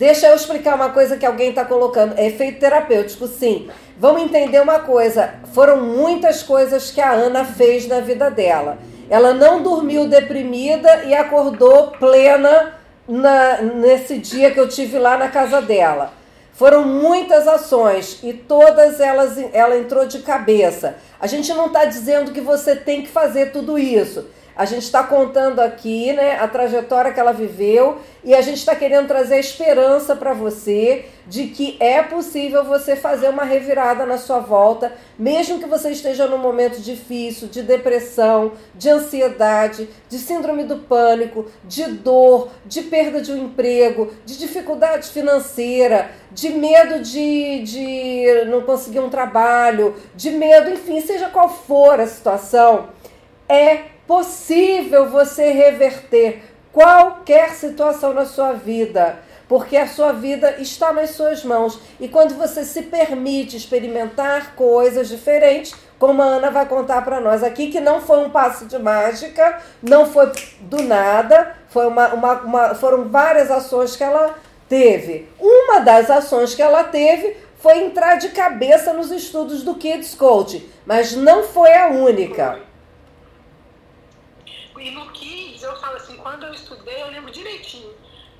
deixa eu explicar uma coisa que alguém está colocando. É efeito terapêutico, sim. Vamos entender uma coisa. Foram muitas coisas que a Ana fez na vida dela. Ela não dormiu deprimida e acordou plena na, nesse dia que eu tive lá na casa dela. Foram muitas ações e todas elas ela entrou de cabeça. A gente não está dizendo que você tem que fazer tudo isso. A gente está contando aqui né, a trajetória que ela viveu e a gente está querendo trazer esperança para você de que é possível você fazer uma revirada na sua volta, mesmo que você esteja num momento difícil, de depressão, de ansiedade, de síndrome do pânico, de dor, de perda de um emprego, de dificuldade financeira, de medo de, de não conseguir um trabalho, de medo, enfim, seja qual for a situação, é possível você reverter qualquer situação na sua vida, porque a sua vida está nas suas mãos. E quando você se permite experimentar coisas diferentes, como a Ana vai contar para nós aqui, que não foi um passo de mágica, não foi do nada, foi uma, uma, uma, foram várias ações que ela teve. Uma das ações que ela teve foi entrar de cabeça nos estudos do Kids Coach, mas não foi a única. E no Kids, eu falo assim, quando eu estudei, eu lembro direitinho.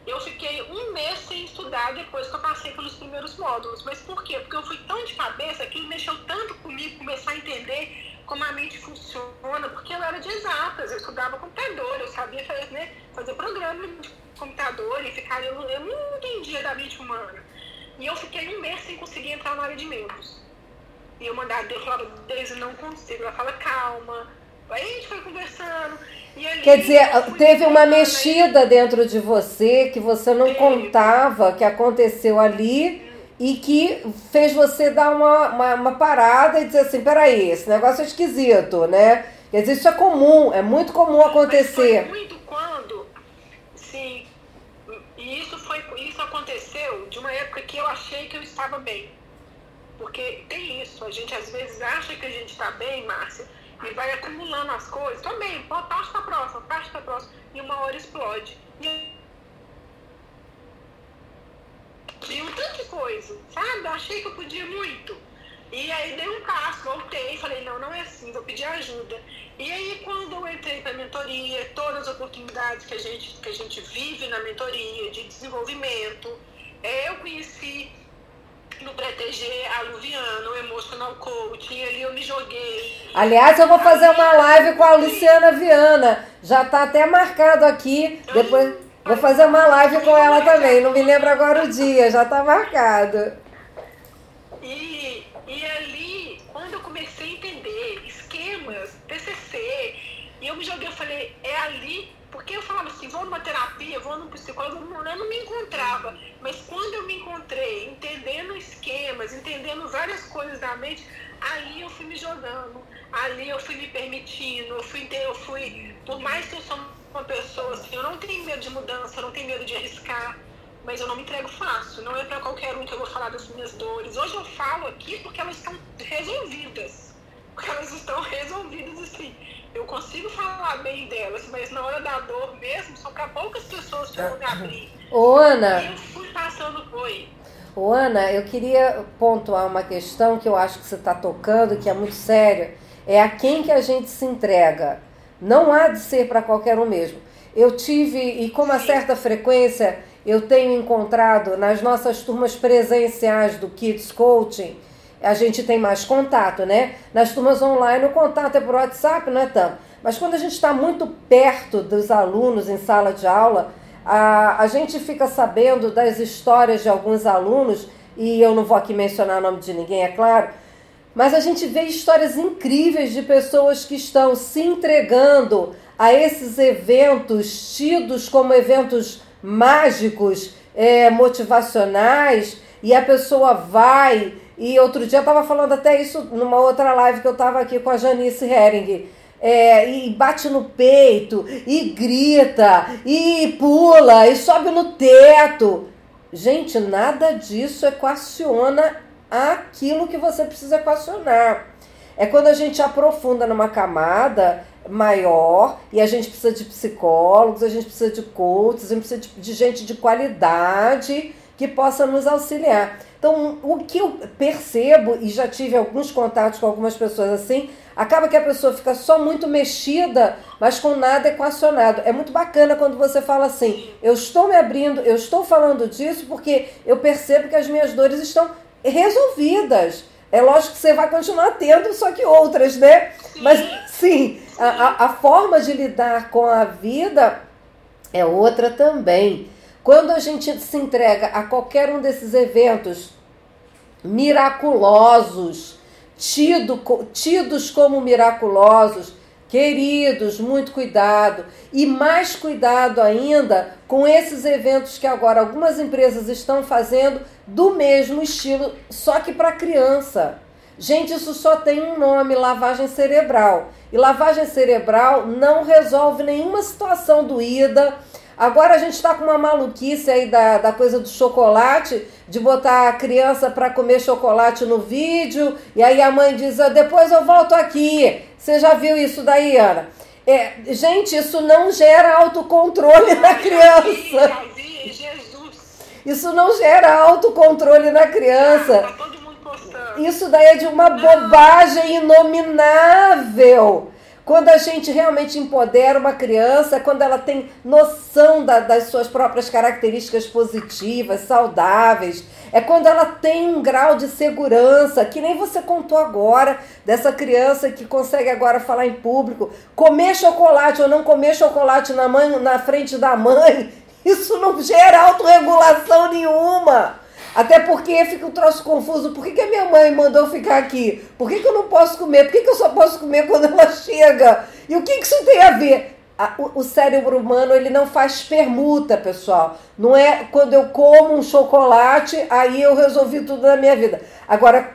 Eu fiquei um mês sem estudar depois que eu passei pelos primeiros módulos. Mas por quê? Porque eu fui tão de cabeça que mexeu tanto comigo, começar a entender como a mente funciona, porque eu era de exatas, eu estudava computador, eu sabia fazer, né, fazer programa de computador e ficar, eu, eu não entendia da mente humana. E eu fiquei um mês sem conseguir entrar na área de membros. E eu mandava, eu falava, Deise, não consigo. Ela fala, calma. Aí a gente foi conversando. Quer dizer, teve uma mexida dentro de você que você não contava que aconteceu ali e que fez você dar uma, uma, uma, parada e dizer assim, peraí, esse negócio é esquisito, né? Quer dizer, isso é comum, é muito comum acontecer. Mas foi muito quando, sim, e isso, foi, isso aconteceu de uma época que eu achei que eu estava bem. Porque tem isso, a gente às vezes acha que a gente está bem, Márcia, e vai acumulando as coisas. Também, parte para próxima, parte para próxima, e uma hora explode. E, um tanto de coisa, sabe? Achei que eu podia muito. E aí dei um passo, voltei, falei, não, não é assim, vou pedir ajuda. E aí quando eu entrei para mentoria, todas as oportunidades que a gente, que a gente vive na mentoria, de desenvolvimento, é, eu conheci no proteger a Luviana, o emotional coaching, ali eu me joguei. Aliás, eu vou fazer uma live com a Luciana Viana. Já está até marcado aqui. Depois vou fazer uma live com ela também. Não me lembro agora o dia, já está marcado. E, e ali, quando eu comecei a entender esquemas, TCC, e eu me joguei, eu falei, é ali porque eu falava assim, vou numa terapia, vou num psicólogo, eu não me encontrava. Mas quando eu me encontrei, entendendo esquemas, entendendo várias coisas da mente, ali eu fui me jogando, ali eu fui me permitindo, eu fui, eu fui por mais que eu sou uma pessoa assim, eu não tenho medo de mudança, eu não tenho medo de arriscar, mas eu não me entrego fácil. Não é para qualquer um que eu vou falar das minhas dores. Hoje eu falo aqui porque elas estão resolvidas. Porque elas estão resolvidas assim eu consigo falar bem delas, mas na hora da dor mesmo, são poucas pessoas que vão me abrir. Ô, Ana. E eu fui passando, foi. Ô, Ana, eu queria pontuar uma questão que eu acho que você está tocando, que é muito séria. É a quem que a gente se entrega. Não há de ser para qualquer um mesmo. Eu tive, e com uma certa frequência, eu tenho encontrado nas nossas turmas presenciais do Kids Coaching, a gente tem mais contato, né? Nas turmas online, o contato é por WhatsApp, não é tanto. Mas quando a gente está muito perto dos alunos em sala de aula, a, a gente fica sabendo das histórias de alguns alunos, e eu não vou aqui mencionar o nome de ninguém, é claro, mas a gente vê histórias incríveis de pessoas que estão se entregando a esses eventos tidos como eventos mágicos, é, motivacionais, e a pessoa vai. E outro dia eu estava falando até isso numa outra live que eu estava aqui com a Janice Hering. É, e bate no peito, e grita, e pula, e sobe no teto. Gente, nada disso equaciona aquilo que você precisa equacionar. É quando a gente aprofunda numa camada maior e a gente precisa de psicólogos, a gente precisa de coaches, a gente precisa de, de gente de qualidade que possa nos auxiliar. Então, o que eu percebo, e já tive alguns contatos com algumas pessoas assim, acaba que a pessoa fica só muito mexida, mas com nada equacionado. É muito bacana quando você fala assim: eu estou me abrindo, eu estou falando disso porque eu percebo que as minhas dores estão resolvidas. É lógico que você vai continuar tendo, só que outras, né? Sim. Mas sim, a, a forma de lidar com a vida é outra também. Quando a gente se entrega a qualquer um desses eventos miraculosos, tido, tidos como miraculosos, Queridos, muito cuidado e mais cuidado ainda com esses eventos que agora algumas empresas estão fazendo do mesmo estilo, só que para criança. Gente, isso só tem um nome: lavagem cerebral. E lavagem cerebral não resolve nenhuma situação doída. Agora a gente está com uma maluquice aí da, da coisa do chocolate, de botar a criança para comer chocolate no vídeo, e aí a mãe diz: ah, depois eu volto aqui. Você já viu isso daí, Ana? É, gente, isso não gera autocontrole na criança. Isso não gera autocontrole na criança. Isso daí é de uma bobagem inominável. Quando a gente realmente empodera uma criança, quando ela tem noção da, das suas próprias características positivas, saudáveis, é quando ela tem um grau de segurança, que nem você contou agora, dessa criança que consegue agora falar em público, comer chocolate ou não comer chocolate na, mãe, na frente da mãe, isso não gera autorregulação nenhuma. Até porque fica um troço confuso. Por que, que a minha mãe mandou ficar aqui? Por que, que eu não posso comer? Por que, que eu só posso comer quando ela chega? E o que, que isso tem a ver? o, cérebro humano ele não faz permuta, pessoal. Não é quando eu como um chocolate, aí eu resolvi tudo na minha vida. Agora,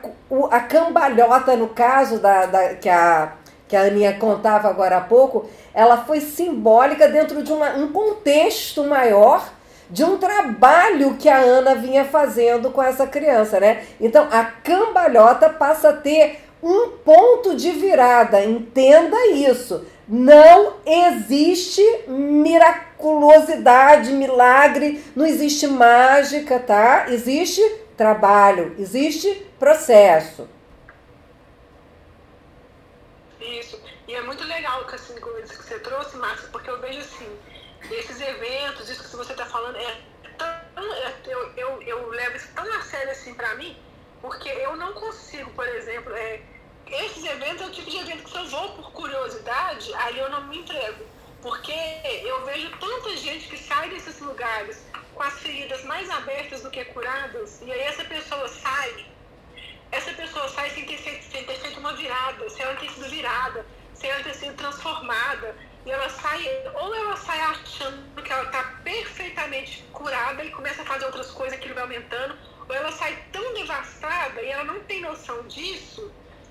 a cambalhota, no caso da, da, que, a, que a Aninha contava agora há pouco, ela foi simbólica dentro de uma, um contexto maior de um trabalho que a Ana vinha fazendo com essa criança, né? Então, a cambalhota passa a ter um ponto de virada, entenda isso não existe miraculosidade, milagre, não existe mágica, tá? Existe trabalho, existe processo. Isso. E é muito legal que assim, coisas que você trouxe, Márcia, porque eu vejo assim, esses eventos, isso que você está falando, é tão, é, eu, eu, eu levo isso tão a sério assim para mim, porque eu não consigo, por exemplo, é, esses eventos é o tipo de evento que se eu vou por curiosidade, aí eu não me entrego. Porque eu vejo tanta gente que sai desses lugares com as feridas mais abertas do que curadas, e aí essa pessoa sai, essa pessoa sai sem ter feito, sem ter feito uma virada, sem ela ter sido virada, sem ela ter sido transformada. E ela sai, ou ela sai achando que ela está perfeitamente curada e começa a fazer outras coisas, aquilo vai aumentando, ou ela sai tão devastada e ela não tem noção disso,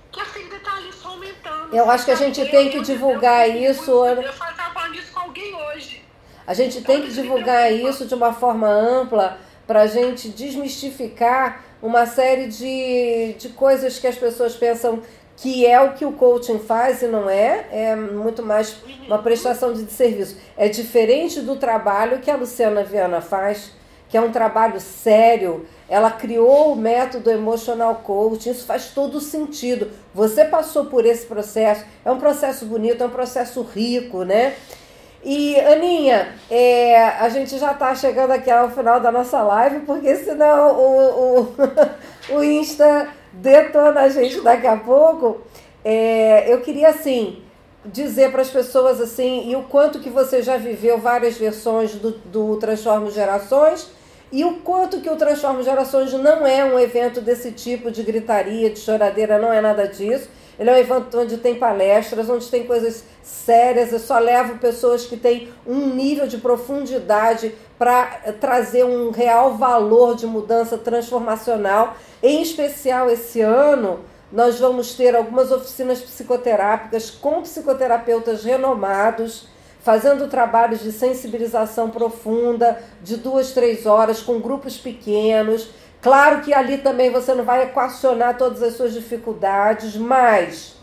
que a ferida está ali só aumentando. Eu acho que a gente tem que divulgar isso. Eu estava falando isso com alguém hoje. A gente tem que divulgar isso de uma forma ampla para a gente desmistificar uma série de, de coisas que as pessoas pensam que é o que o coaching faz e não é, é muito mais uma prestação de serviço. É diferente do trabalho que a Luciana Viana faz, que é um trabalho sério. Ela criou o método emotional coaching, isso faz todo sentido. Você passou por esse processo, é um processo bonito, é um processo rico, né? E, Aninha, é, a gente já está chegando aqui ao final da nossa live, porque senão o, o, o Insta detona a gente daqui a pouco. É, eu queria, assim, dizer para as pessoas, assim, e o quanto que você já viveu várias versões do, do Transformo Gerações, e o quanto que o Transformo Gerações não é um evento desse tipo de gritaria, de choradeira, não é nada disso. Ele é um evento onde tem palestras, onde tem coisas sérias. Eu só levo pessoas que têm um nível de profundidade para trazer um real valor de mudança transformacional. Em especial esse ano, nós vamos ter algumas oficinas psicoterápicas com psicoterapeutas renomados, fazendo trabalhos de sensibilização profunda, de duas, três horas, com grupos pequenos Claro que ali também você não vai equacionar todas as suas dificuldades, mas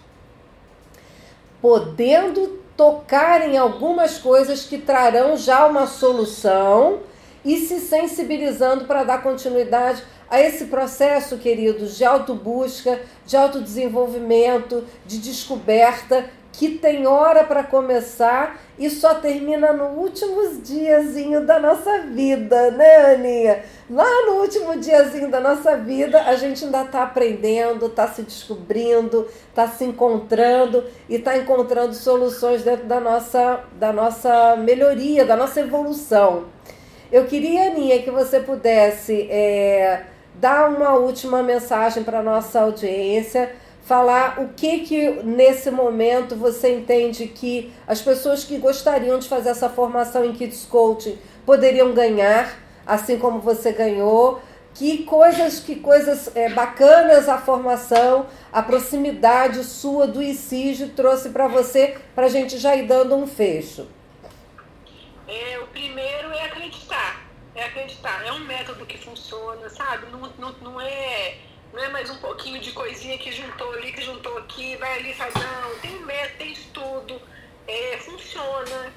podendo tocar em algumas coisas que trarão já uma solução e se sensibilizando para dar continuidade a esse processo, queridos, de autobusca, de autodesenvolvimento, de descoberta que tem hora para começar e só termina no último diazinho da nossa vida, né, Aninha? Lá no último diazinho da nossa vida, a gente ainda está aprendendo, está se descobrindo, está se encontrando e está encontrando soluções dentro da nossa, da nossa melhoria, da nossa evolução. Eu queria, Aninha, que você pudesse é, dar uma última mensagem para a nossa audiência falar o que que nesse momento você entende que as pessoas que gostariam de fazer essa formação em Kids Coaching poderiam ganhar, assim como você ganhou. Que coisas, que coisas é, bacanas a formação, a proximidade sua do ICIG trouxe para você, para a gente já ir dando um fecho. É, o primeiro é acreditar. É acreditar. É um método que funciona, sabe? Não, não, não é não é mais um pouquinho de coisinha que juntou ali, que juntou aqui, vai ali, faz não, tem método, tem estudo, é, funciona.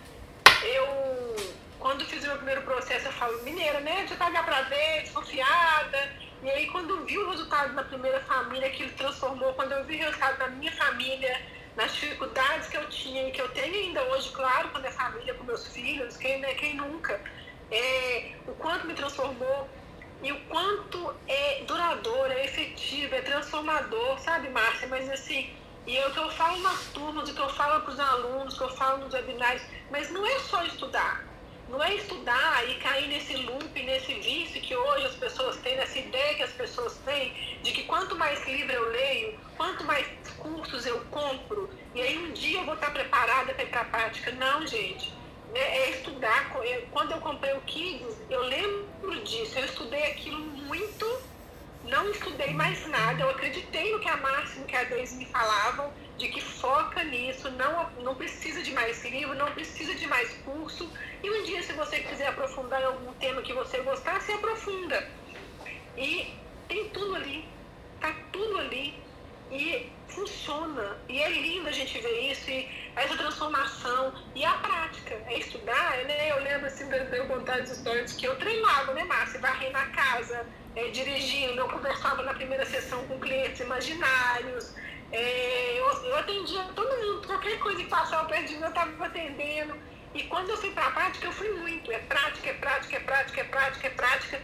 Eu, quando fiz o meu primeiro processo, eu falo, mineira, né? Já tava pra ver, desconfiada. E aí, quando eu vi o resultado na primeira família, que ele transformou, quando eu vi o resultado da minha família, nas dificuldades que eu tinha e que eu tenho ainda hoje, claro, com a minha família, com meus filhos, quem, né, quem nunca, é, o quanto me transformou e o quanto é duradouro, é efetivo, é transformador, sabe, Márcia? Mas assim, e é o que eu falo nas turmas, o que eu falo para os alunos, que eu falo nos webinários, mas não é só estudar. Não é estudar e cair nesse loop, nesse vício que hoje as pessoas têm, nessa ideia que as pessoas têm, de que quanto mais livro eu leio, quanto mais cursos eu compro, e aí um dia eu vou estar preparada para ir para a prática. Não, gente é, é estudar. quando eu comprei o Kids, eu lembro disso. Eu estudei aquilo muito, não estudei mais nada. Eu acreditei no que a Márcia e que a Deise me falavam, de que foca nisso, não, não precisa de mais livro, não precisa de mais curso. E um dia, se você quiser aprofundar em algum tema que você gostar, se aprofunda. E tem tudo ali, tá tudo ali. E funciona. E é lindo a gente ver isso. E essa transformação e a prática, é estudar, né? Eu lembro assim, eu contar as histórias que eu treinava, né, Márcia? Varrei na casa, é, dirigindo, eu conversava na primeira sessão com clientes imaginários, é, eu, eu, atendia todo mundo, qualquer coisa que passava perto de mim, eu estava atendendo. E quando eu fui para a prática, eu fui muito. É prática, é prática, é prática, é prática, é prática.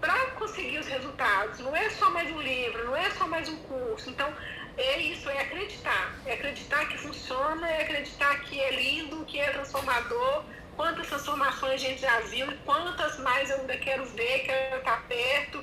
Para conseguir os resultados. Não é só mais um livro, não é só mais um curso. Então, é isso, é acreditar. É acreditar que funciona, é acreditar que é lindo, que é transformador. Quantas transformações a gente já viu e quantas mais eu ainda quero ver, quero estar perto.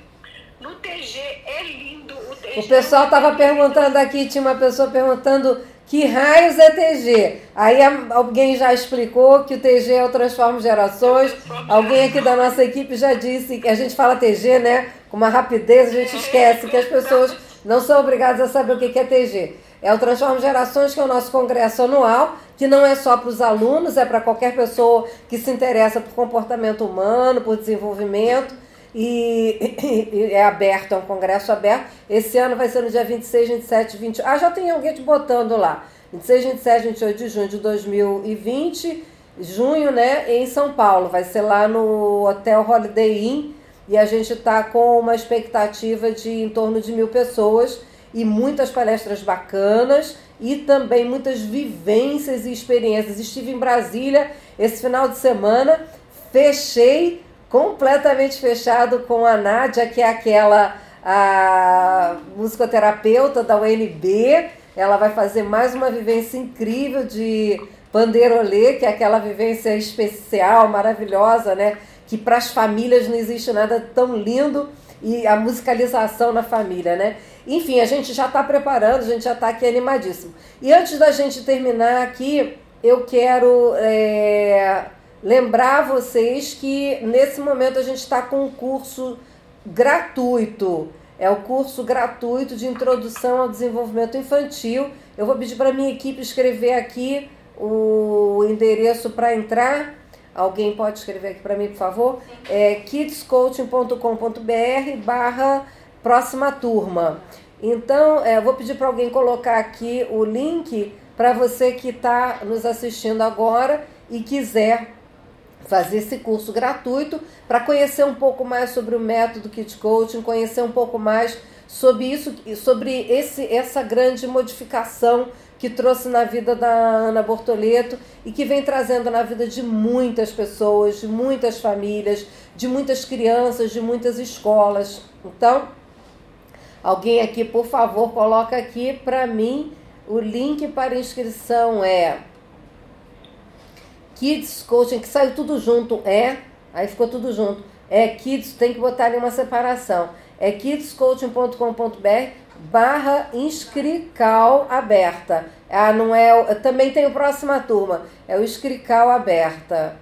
No TG é lindo. O, TG o pessoal estava é perguntando aqui, tinha uma pessoa perguntando que raios é TG. Aí alguém já explicou que o TG é o Transforma Gerações. Alguém aqui da nossa equipe já disse que a gente fala TG, né? Com uma rapidez, a gente esquece que as pessoas não são obrigados a saber o que é TG. É o Transforma Gerações, que é o nosso congresso anual, que não é só para os alunos, é para qualquer pessoa que se interessa por comportamento humano, por desenvolvimento. e, e, é aberto, é um congresso aberto. Esse ano vai ser no dia 26, 27, 28. Ah, já tem alguém te botando lá. 26, 27, 28 de junho de 2020, junho, né, em São Paulo. Vai ser lá no Hotel Holiday Inn e a gente está com uma expectativa de em torno de mil pessoas e muitas palestras bacanas e também muitas vivências e experiências. Estive em Brasília esse final de semana, fechei completamente fechado com a Nádia, que é aquela a musicoterapeuta da UNB. Ela vai fazer mais uma vivência incrível de pandeirolê, que é aquela vivência especial, maravilhosa, né? Que para as famílias não existe nada tão lindo e a musicalização na família, né? Enfim, a gente já está preparando, a gente já está aqui animadíssimo. E antes da gente terminar aqui, eu quero é, lembrar vocês que nesse momento a gente está com um curso gratuito. É o curso gratuito de introdução ao desenvolvimento infantil. Eu vou pedir para minha equipe escrever aqui o endereço para entrar. Alguém pode escrever aqui para mim, por favor? É kidscoaching.com.br barra próxima turma. Então, é, vou pedir para alguém colocar aqui o link para você que está nos assistindo agora e quiser fazer esse curso gratuito para conhecer um pouco mais sobre o método Kid Coaching, conhecer um pouco mais sobre isso, sobre esse, essa grande modificação que trouxe na vida da Ana Bortoleto e que vem trazendo na vida de muitas pessoas, de muitas famílias, de muitas crianças, de muitas escolas. Então, alguém aqui, por favor, coloca aqui para mim o link para inscrição é Kids Coaching, que saiu tudo junto, é, aí ficou tudo junto. É Kids, tem que botar ali uma separação. É kidscoaching.com.br barra inscrical aberta. Ah, não é. Também tem o próxima turma, é o inscrical aberta.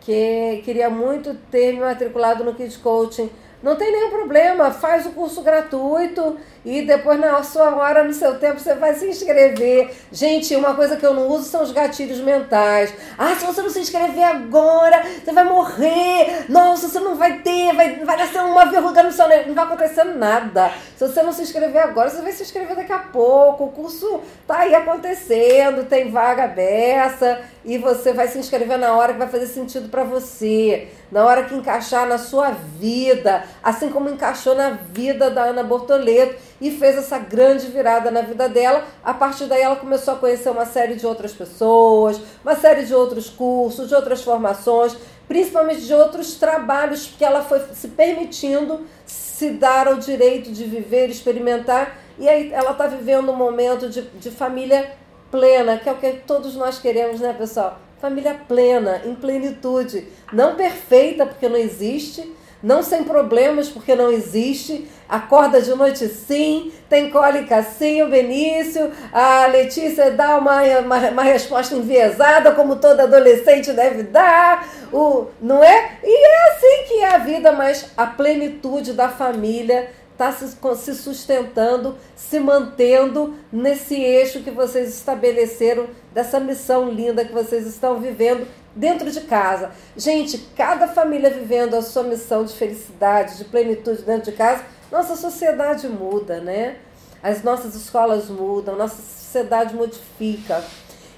Que queria muito ter me matriculado no Kids Coaching não tem nenhum problema, faz o curso gratuito e depois na sua hora, no seu tempo, você vai se inscrever. Gente, uma coisa que eu não uso são os gatilhos mentais. Ah, se você não se inscrever agora, você vai morrer. Nossa, você não vai ter, vai, vai nascer uma verruga no seu. Não vai acontecer nada. Se você não se inscrever agora, você vai se inscrever daqui a pouco. O curso tá aí acontecendo, tem vaga aberta e você vai se inscrever na hora que vai fazer sentido para você, na hora que encaixar na sua vida, assim como encaixou na vida da Ana Bortoleto e fez essa grande virada na vida dela. A partir daí ela começou a conhecer uma série de outras pessoas, uma série de outros cursos, de outras formações, principalmente de outros trabalhos que ela foi se permitindo se dar ao direito de viver, experimentar. E aí ela está vivendo um momento de, de família plena, que é o que todos nós queremos, né, pessoal? Família plena, em plenitude. Não perfeita, porque não existe. Não sem problemas, porque não existe. Acorda de noite sim, tem cólica sim, o Benício. A Letícia dá uma, uma, uma resposta enviesada, como toda adolescente deve dar. O, não é? E é assim que é a vida, mas a plenitude da família está se, se sustentando, se mantendo nesse eixo que vocês estabeleceram, dessa missão linda que vocês estão vivendo dentro de casa. Gente, cada família vivendo a sua missão de felicidade, de plenitude dentro de casa, nossa sociedade muda, né? As nossas escolas mudam, nossa sociedade modifica.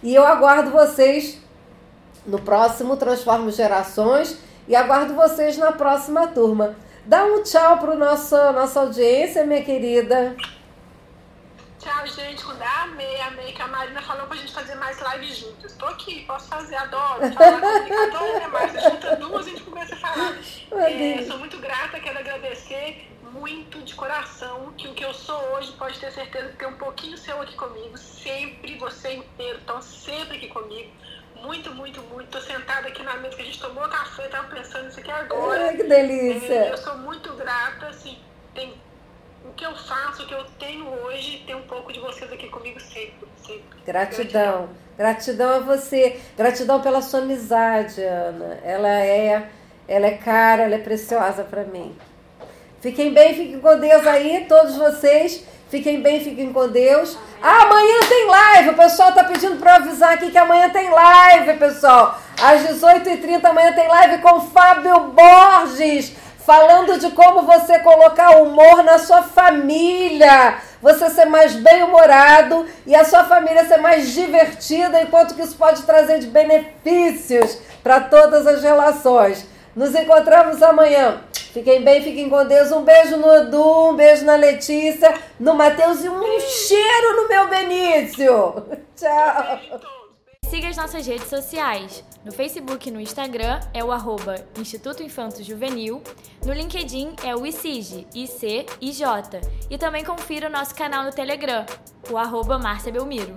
E eu aguardo vocês no próximo Transformo Gerações e aguardo vocês na próxima turma. Dá um tchau para nossa nossa audiência, minha querida. Tchau, gente. Amei, amei que a Marina falou pra gente fazer mais lives juntos. Tô aqui, posso fazer, adoro. Adoro, né, Márcia? Junta duas, a gente começa a falar. É, sou muito grata, quero agradecer muito de coração que o que eu sou hoje pode ter certeza que tem um pouquinho seu aqui comigo. Sempre, você inteiro, estão sempre aqui comigo muito, muito, muito. Tô sentada aqui na mesa que a gente tomou café, tava pensando nisso aqui agora. Ai, que delícia. É, eu sou muito grata, assim, tem, o que eu faço, o que eu tenho hoje, tem um pouco de vocês aqui comigo sempre, sempre. Gratidão. Gratidão a você. Gratidão pela sua amizade, Ana. Ela é, ela é cara, ela é preciosa para mim. Fiquem bem, fiquem com Deus aí, todos vocês. Fiquem bem, fiquem com Deus. Ah, amanhã tem live. O pessoal tá pedindo para avisar aqui que amanhã tem live, pessoal. Às 18h30 amanhã tem live com Fábio Borges. Falando de como você colocar humor na sua família, você ser mais bem-humorado e a sua família ser mais divertida, enquanto que isso pode trazer de benefícios para todas as relações. Nos encontramos amanhã. Fiquem bem, fiquem com Deus. Um beijo no Edu, um beijo na Letícia, no Matheus e um cheiro no meu Benício. Tchau. Siga as nossas redes sociais. No Facebook e no Instagram é o arroba Instituto Infanto Juvenil. No LinkedIn é o ICIJ, IC, IJ. E também confira o nosso canal no Telegram, o arroba Márcia Belmiro.